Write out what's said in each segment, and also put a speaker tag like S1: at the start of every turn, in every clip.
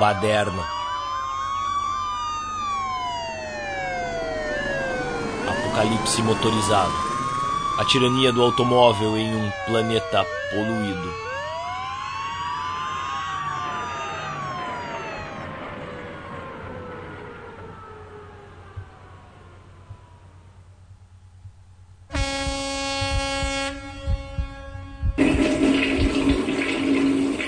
S1: Baderna. Apocalipse motorizado. A tirania do automóvel em um planeta poluído.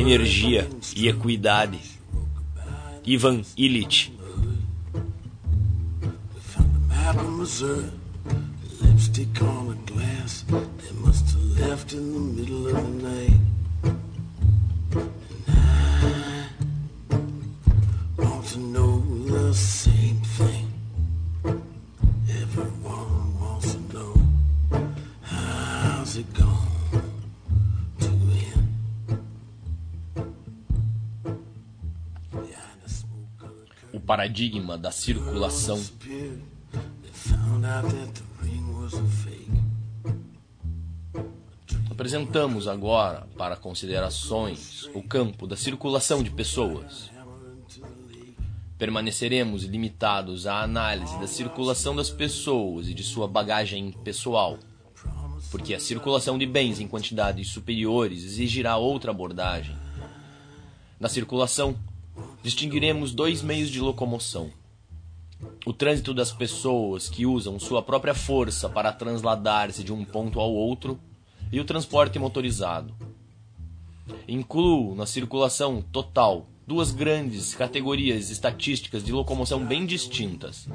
S1: Energia e equidade Ivan Illich. Lipstick on a glass, they must have left in the middle of the night. Paradigma da circulação. Apresentamos agora para considerações o campo da circulação de pessoas. Permaneceremos limitados à análise da circulação das pessoas e de sua bagagem pessoal, porque a circulação de bens em quantidades superiores exigirá outra abordagem. Na circulação, distinguiremos dois meios de locomoção: o trânsito das pessoas que usam sua própria força para transladar-se de um ponto ao outro e o transporte motorizado. Incluo na circulação total duas grandes categorias estatísticas de locomoção bem distintas: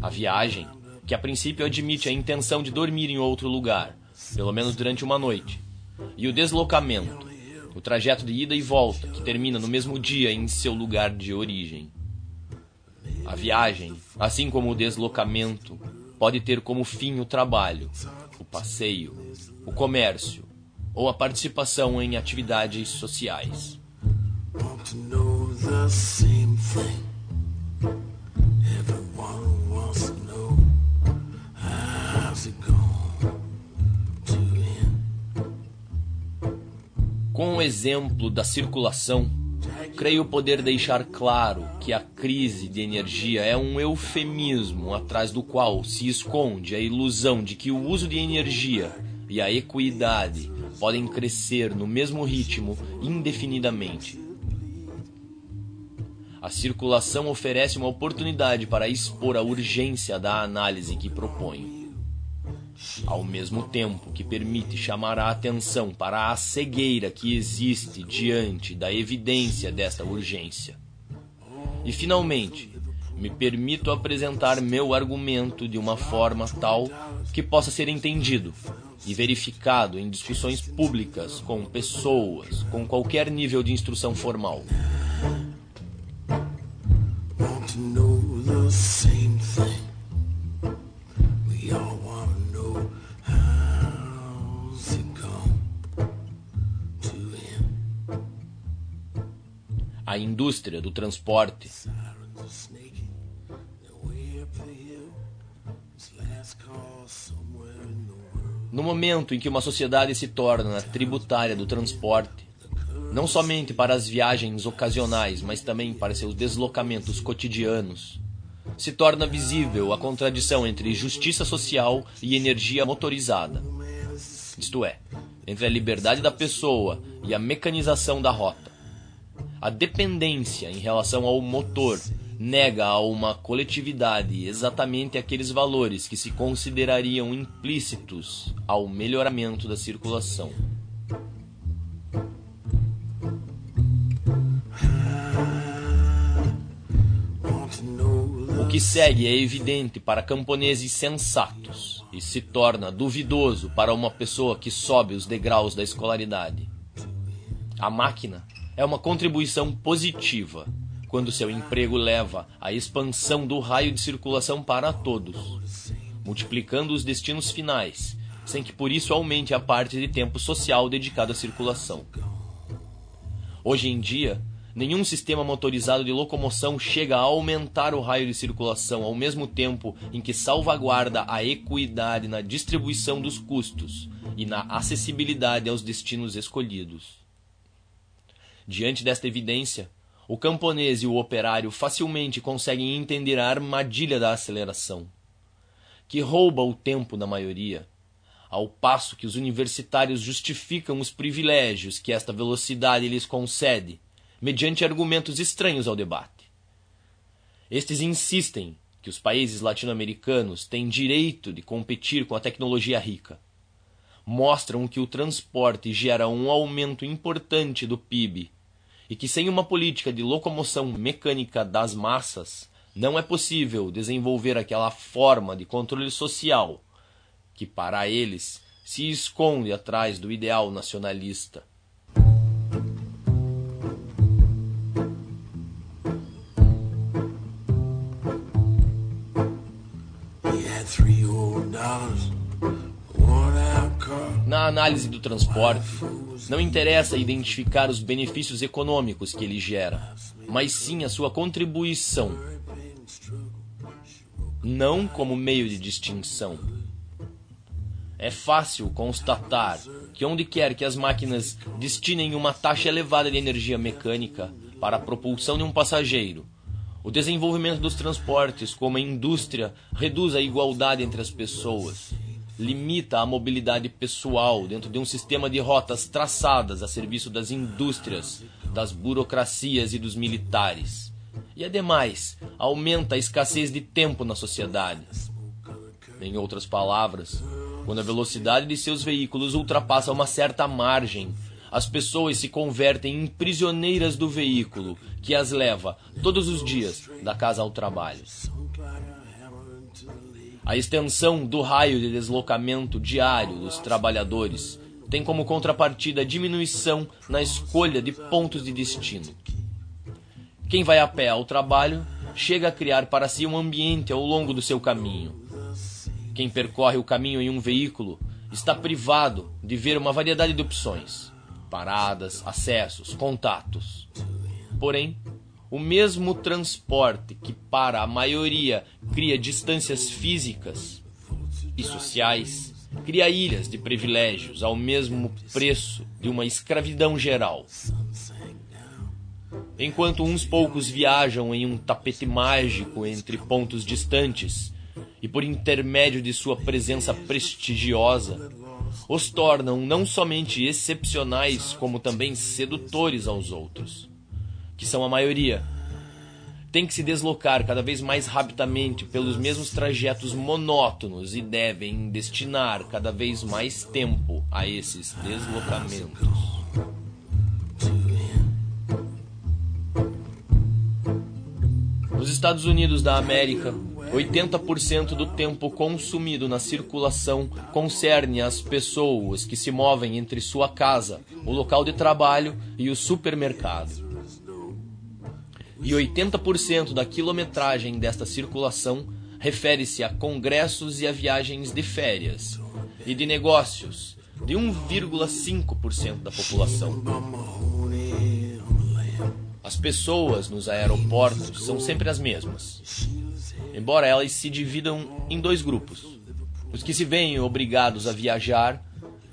S1: a viagem, que a princípio admite a intenção de dormir em outro lugar, pelo menos durante uma noite, e o deslocamento, o trajeto de ida e volta, que termina no mesmo dia em seu lugar de origem. A viagem, assim como o deslocamento, pode ter como fim o trabalho, o passeio, o comércio ou a participação em atividades sociais. O exemplo da circulação, creio poder deixar claro que a crise de energia é um eufemismo atrás do qual se esconde a ilusão de que o uso de energia e a equidade podem crescer no mesmo ritmo indefinidamente. A circulação oferece uma oportunidade para expor a urgência da análise que proponho ao mesmo tempo que permite chamar a atenção para a cegueira que existe diante da evidência desta urgência. E finalmente, me permito apresentar meu argumento de uma forma tal que possa ser entendido e verificado em discussões públicas com pessoas com qualquer nível de instrução formal. A indústria do transporte. No momento em que uma sociedade se torna tributária do transporte, não somente para as viagens ocasionais, mas também para seus deslocamentos cotidianos, se torna visível a contradição entre justiça social e energia motorizada. Isto é, entre a liberdade da pessoa e a mecanização da rota a dependência em relação ao motor nega a uma coletividade exatamente aqueles valores que se considerariam implícitos ao melhoramento da circulação. O que segue é evidente para camponeses sensatos e se torna duvidoso para uma pessoa que sobe os degraus da escolaridade. A máquina é uma contribuição positiva quando seu emprego leva à expansão do raio de circulação para todos, multiplicando os destinos finais, sem que por isso aumente a parte de tempo social dedicado à circulação. Hoje em dia, nenhum sistema motorizado de locomoção chega a aumentar o raio de circulação ao mesmo tempo em que salvaguarda a equidade na distribuição dos custos e na acessibilidade aos destinos escolhidos. Diante desta evidência, o camponês e o operário facilmente conseguem entender a armadilha da aceleração, que rouba o tempo da maioria, ao passo que os universitários justificam os privilégios que esta velocidade lhes concede, mediante argumentos estranhos ao debate. Estes insistem que os países latino-americanos têm direito de competir com a tecnologia rica. Mostram que o transporte gera um aumento importante do PIB e que sem uma política de locomoção mecânica das massas não é possível desenvolver aquela forma de controle social que para eles se esconde atrás do ideal nacionalista. Na análise do transporte, não interessa identificar os benefícios econômicos que ele gera, mas sim a sua contribuição, não como meio de distinção. É fácil constatar que onde quer que as máquinas destinem uma taxa elevada de energia mecânica para a propulsão de um passageiro, o desenvolvimento dos transportes como a indústria reduz a igualdade entre as pessoas, limita a mobilidade pessoal dentro de um sistema de rotas traçadas a serviço das indústrias, das burocracias e dos militares. E ademais, aumenta a escassez de tempo na sociedade. Em outras palavras, quando a velocidade de seus veículos ultrapassa uma certa margem, as pessoas se convertem em prisioneiras do veículo que as leva todos os dias da casa ao trabalho. A extensão do raio de deslocamento diário dos trabalhadores tem como contrapartida a diminuição na escolha de pontos de destino. Quem vai a pé ao trabalho chega a criar para si um ambiente ao longo do seu caminho quem percorre o caminho em um veículo está privado de ver uma variedade de opções, paradas, acessos, contatos. Porém, o mesmo transporte que para a maioria cria distâncias físicas e sociais, cria ilhas de privilégios ao mesmo preço de uma escravidão geral. Enquanto uns poucos viajam em um tapete mágico entre pontos distantes, e por intermédio de sua presença prestigiosa, os tornam não somente excepcionais, como também sedutores aos outros, que são a maioria. Tem que se deslocar cada vez mais rapidamente pelos mesmos trajetos monótonos e devem destinar cada vez mais tempo a esses deslocamentos. Nos Estados Unidos da América, 80% do tempo consumido na circulação concerne as pessoas que se movem entre sua casa, o local de trabalho e o supermercado. E 80% da quilometragem desta circulação refere-se a congressos e a viagens de férias e de negócios de 1,5% da população. As pessoas nos aeroportos são sempre as mesmas embora elas se dividam em dois grupos: os que se veem obrigados a viajar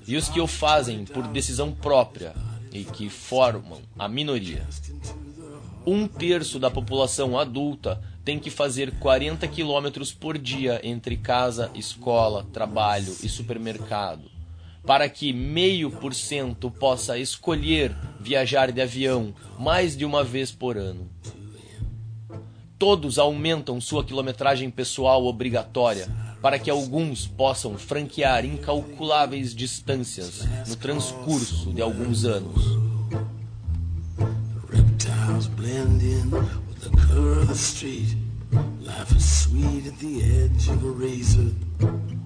S1: e os que o fazem por decisão própria e que formam a minoria. Um terço da população adulta tem que fazer 40 quilômetros por dia entre casa, escola, trabalho e supermercado, para que meio por cento possa escolher viajar de avião mais de uma vez por ano todos aumentam sua quilometragem pessoal obrigatória para que alguns possam franquear incalculáveis distâncias no transcurso de alguns anos.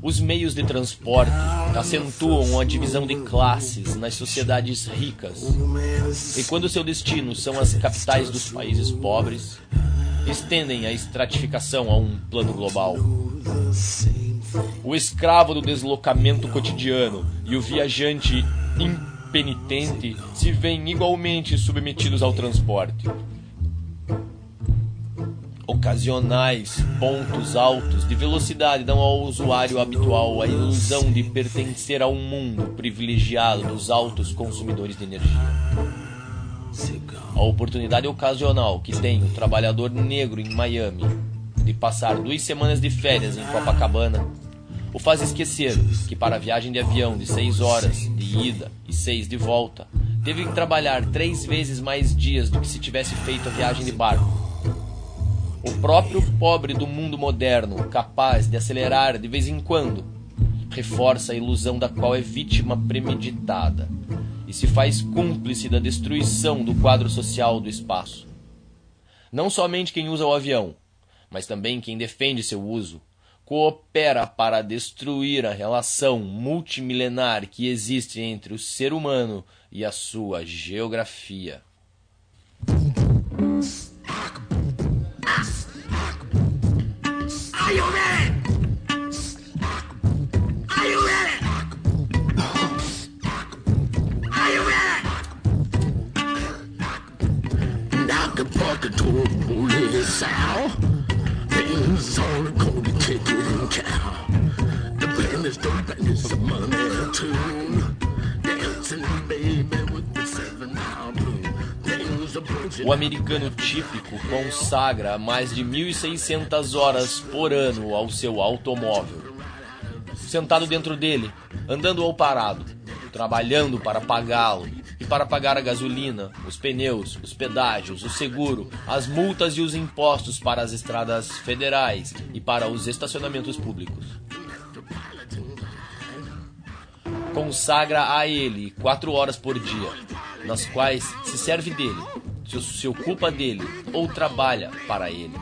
S1: Os meios de transporte acentuam a divisão de classes nas sociedades ricas. E quando seu destino são as capitais dos países pobres, estendem a estratificação a um plano global. O escravo do deslocamento cotidiano e o viajante impenitente se veem igualmente submetidos ao transporte ocasionais pontos altos de velocidade dão ao usuário habitual a ilusão de pertencer a um mundo privilegiado dos altos consumidores de energia. A oportunidade ocasional que tem o trabalhador negro em Miami de passar duas semanas de férias em Copacabana o faz esquecer que para a viagem de avião de seis horas de ida e seis de volta teve que trabalhar três vezes mais dias do que se tivesse feito a viagem de barco o próprio pobre do mundo moderno, capaz de acelerar de vez em quando, reforça a ilusão da qual é vítima premeditada e se faz cúmplice da destruição do quadro social do espaço. Não somente quem usa o avião, mas também quem defende seu uso, coopera para destruir a relação multimilenar que existe entre o ser humano e a sua geografia. Told police things O americano típico consagra mais de 1.600 horas por ano ao seu automóvel. Sentado dentro dele, andando ou parado, trabalhando para pagá-lo e para pagar a gasolina, os pneus, os pedágios, o seguro, as multas e os impostos para as estradas federais e para os estacionamentos públicos. Consagra a ele quatro horas por dia, nas quais se serve dele se ocupa dele ou trabalha para ele.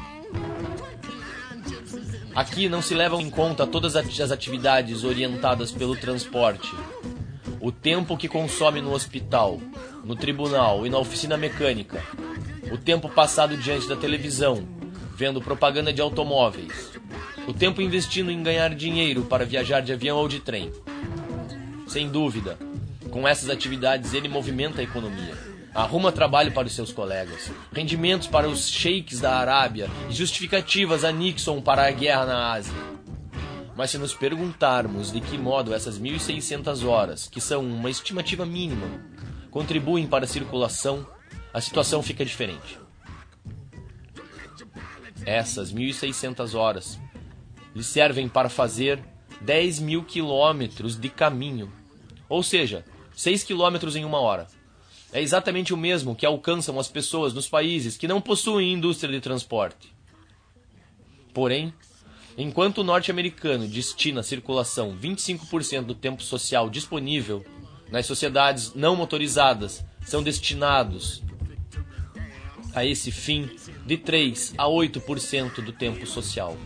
S1: Aqui não se levam em conta todas as atividades orientadas pelo transporte, o tempo que consome no hospital, no tribunal e na oficina mecânica, o tempo passado diante da televisão, vendo propaganda de automóveis, o tempo investindo em ganhar dinheiro para viajar de avião ou de trem. Sem dúvida, com essas atividades ele movimenta a economia arruma trabalho para os seus colegas, rendimentos para os sheiks da Arábia e justificativas a Nixon para a guerra na Ásia. Mas se nos perguntarmos de que modo essas 1.600 horas, que são uma estimativa mínima, contribuem para a circulação, a situação fica diferente. Essas 1.600 horas lhe servem para fazer 10 mil quilômetros de caminho, ou seja, 6 quilômetros em uma hora é exatamente o mesmo que alcançam as pessoas nos países que não possuem indústria de transporte. Porém, enquanto o norte-americano destina à circulação 25% do tempo social disponível, nas sociedades não motorizadas são destinados a esse fim de 3 a 8% do tempo social.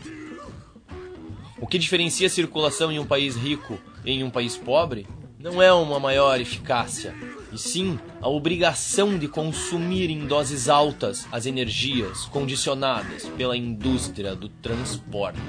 S1: O que diferencia a circulação em um país rico e em um país pobre não é uma maior eficácia, e sim a obrigação de consumir em doses altas as energias condicionadas pela indústria do transporte.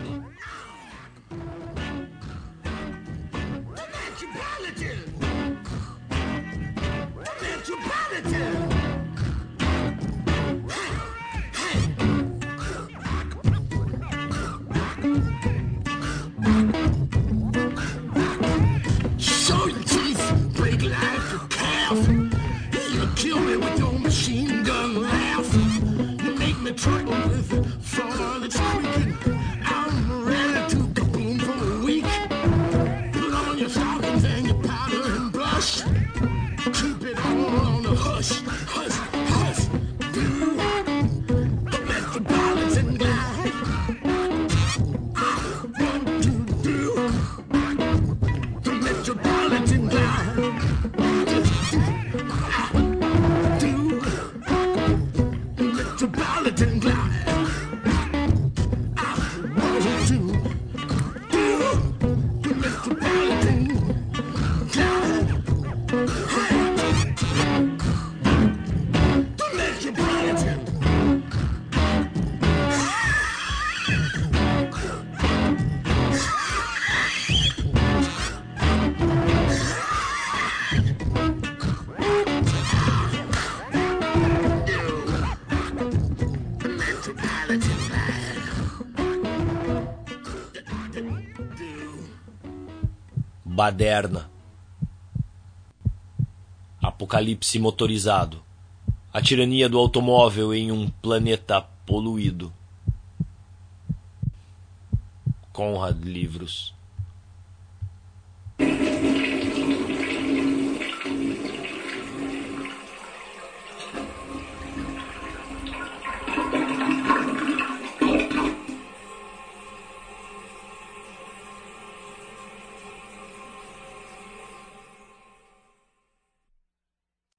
S1: baderna. Apocalipse motorizado. A tirania do automóvel em um planeta poluído. Conrad Livros